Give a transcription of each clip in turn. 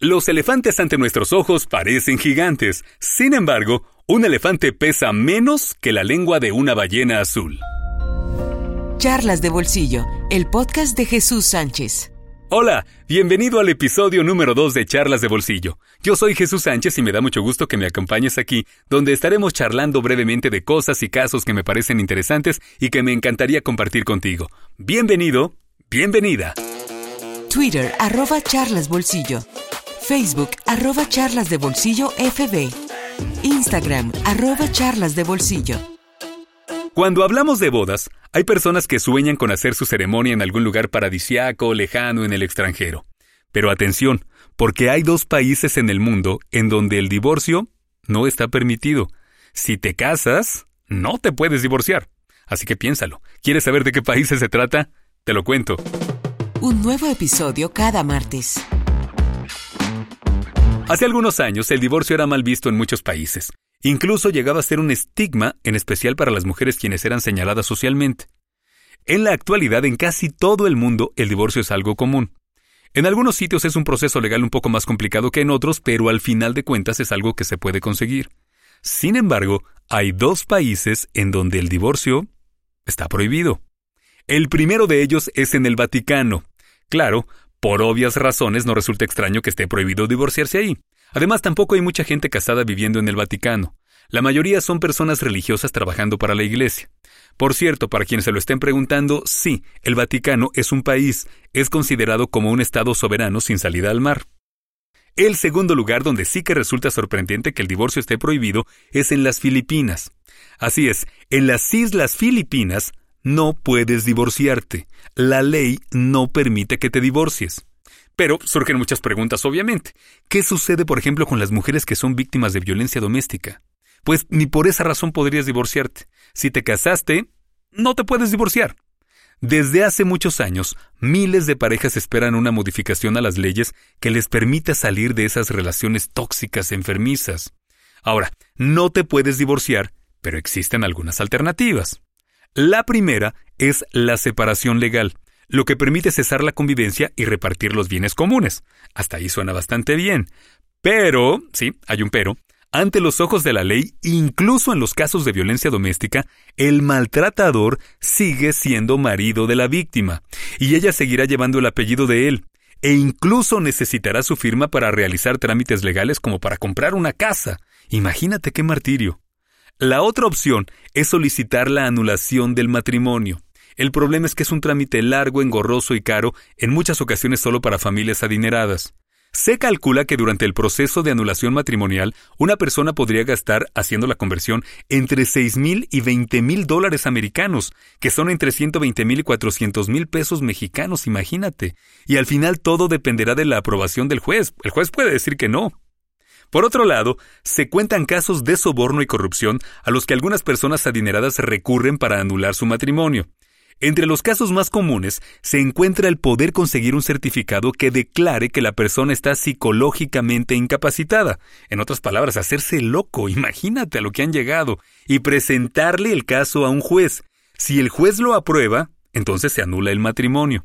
Los elefantes ante nuestros ojos parecen gigantes. Sin embargo, un elefante pesa menos que la lengua de una ballena azul. Charlas de Bolsillo, el podcast de Jesús Sánchez. Hola, bienvenido al episodio número 2 de Charlas de Bolsillo. Yo soy Jesús Sánchez y me da mucho gusto que me acompañes aquí, donde estaremos charlando brevemente de cosas y casos que me parecen interesantes y que me encantaría compartir contigo. Bienvenido, bienvenida. Twitter, arroba charlas bolsillo. Facebook, arroba charlas de bolsillo FB. Instagram, arroba charlas de bolsillo. Cuando hablamos de bodas, hay personas que sueñan con hacer su ceremonia en algún lugar paradisiaco, lejano, en el extranjero. Pero atención, porque hay dos países en el mundo en donde el divorcio no está permitido. Si te casas, no te puedes divorciar. Así que piénsalo. ¿Quieres saber de qué países se trata? Te lo cuento. Un nuevo episodio cada martes. Hace algunos años el divorcio era mal visto en muchos países. Incluso llegaba a ser un estigma, en especial para las mujeres quienes eran señaladas socialmente. En la actualidad, en casi todo el mundo, el divorcio es algo común. En algunos sitios es un proceso legal un poco más complicado que en otros, pero al final de cuentas es algo que se puede conseguir. Sin embargo, hay dos países en donde el divorcio está prohibido. El primero de ellos es en el Vaticano. Claro, por obvias razones no resulta extraño que esté prohibido divorciarse ahí. Además, tampoco hay mucha gente casada viviendo en el Vaticano. La mayoría son personas religiosas trabajando para la Iglesia. Por cierto, para quienes se lo estén preguntando, sí, el Vaticano es un país, es considerado como un Estado soberano sin salida al mar. El segundo lugar donde sí que resulta sorprendente que el divorcio esté prohibido es en las Filipinas. Así es, en las Islas Filipinas no puedes divorciarte. La ley no permite que te divorcies. Pero surgen muchas preguntas, obviamente. ¿Qué sucede, por ejemplo, con las mujeres que son víctimas de violencia doméstica? Pues ni por esa razón podrías divorciarte. Si te casaste, no te puedes divorciar. Desde hace muchos años, miles de parejas esperan una modificación a las leyes que les permita salir de esas relaciones tóxicas enfermizas. Ahora, no te puedes divorciar, pero existen algunas alternativas. La primera es la separación legal, lo que permite cesar la convivencia y repartir los bienes comunes. Hasta ahí suena bastante bien. Pero, sí, hay un pero, ante los ojos de la ley, incluso en los casos de violencia doméstica, el maltratador sigue siendo marido de la víctima, y ella seguirá llevando el apellido de él, e incluso necesitará su firma para realizar trámites legales como para comprar una casa. Imagínate qué martirio. La otra opción es solicitar la anulación del matrimonio. El problema es que es un trámite largo, engorroso y caro, en muchas ocasiones solo para familias adineradas. Se calcula que durante el proceso de anulación matrimonial, una persona podría gastar, haciendo la conversión, entre 6 mil y 20 mil dólares americanos, que son entre 120 mil y 400 mil pesos mexicanos, imagínate. Y al final todo dependerá de la aprobación del juez. El juez puede decir que no. Por otro lado, se cuentan casos de soborno y corrupción a los que algunas personas adineradas recurren para anular su matrimonio. Entre los casos más comunes se encuentra el poder conseguir un certificado que declare que la persona está psicológicamente incapacitada. En otras palabras, hacerse loco, imagínate a lo que han llegado, y presentarle el caso a un juez. Si el juez lo aprueba, entonces se anula el matrimonio.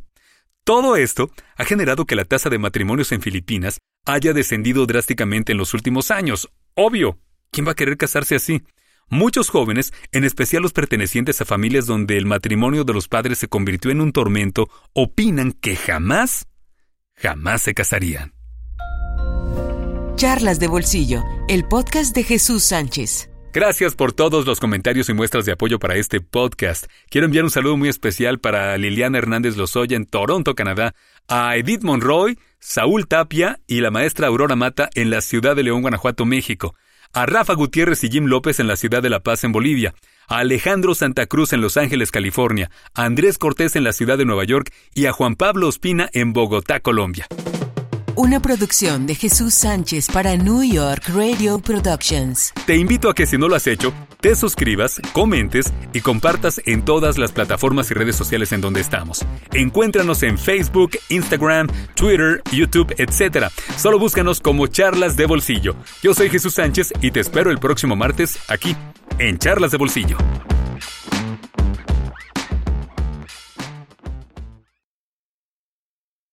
Todo esto ha generado que la tasa de matrimonios en Filipinas haya descendido drásticamente en los últimos años. Obvio. ¿Quién va a querer casarse así? Muchos jóvenes, en especial los pertenecientes a familias donde el matrimonio de los padres se convirtió en un tormento, opinan que jamás, jamás se casarían. Charlas de Bolsillo, el podcast de Jesús Sánchez. Gracias por todos los comentarios y muestras de apoyo para este podcast. Quiero enviar un saludo muy especial para Liliana Hernández Lozoya en Toronto, Canadá, a Edith Monroy, Saúl Tapia y la maestra Aurora Mata en la ciudad de León, Guanajuato, México, a Rafa Gutiérrez y Jim López en la ciudad de La Paz, en Bolivia, a Alejandro Santa Cruz en Los Ángeles, California, a Andrés Cortés en la ciudad de Nueva York y a Juan Pablo Ospina en Bogotá, Colombia. Una producción de Jesús Sánchez para New York Radio Productions. Te invito a que si no lo has hecho, te suscribas, comentes y compartas en todas las plataformas y redes sociales en donde estamos. Encuéntranos en Facebook, Instagram, Twitter, YouTube, etc. Solo búscanos como Charlas de Bolsillo. Yo soy Jesús Sánchez y te espero el próximo martes aquí, en Charlas de Bolsillo.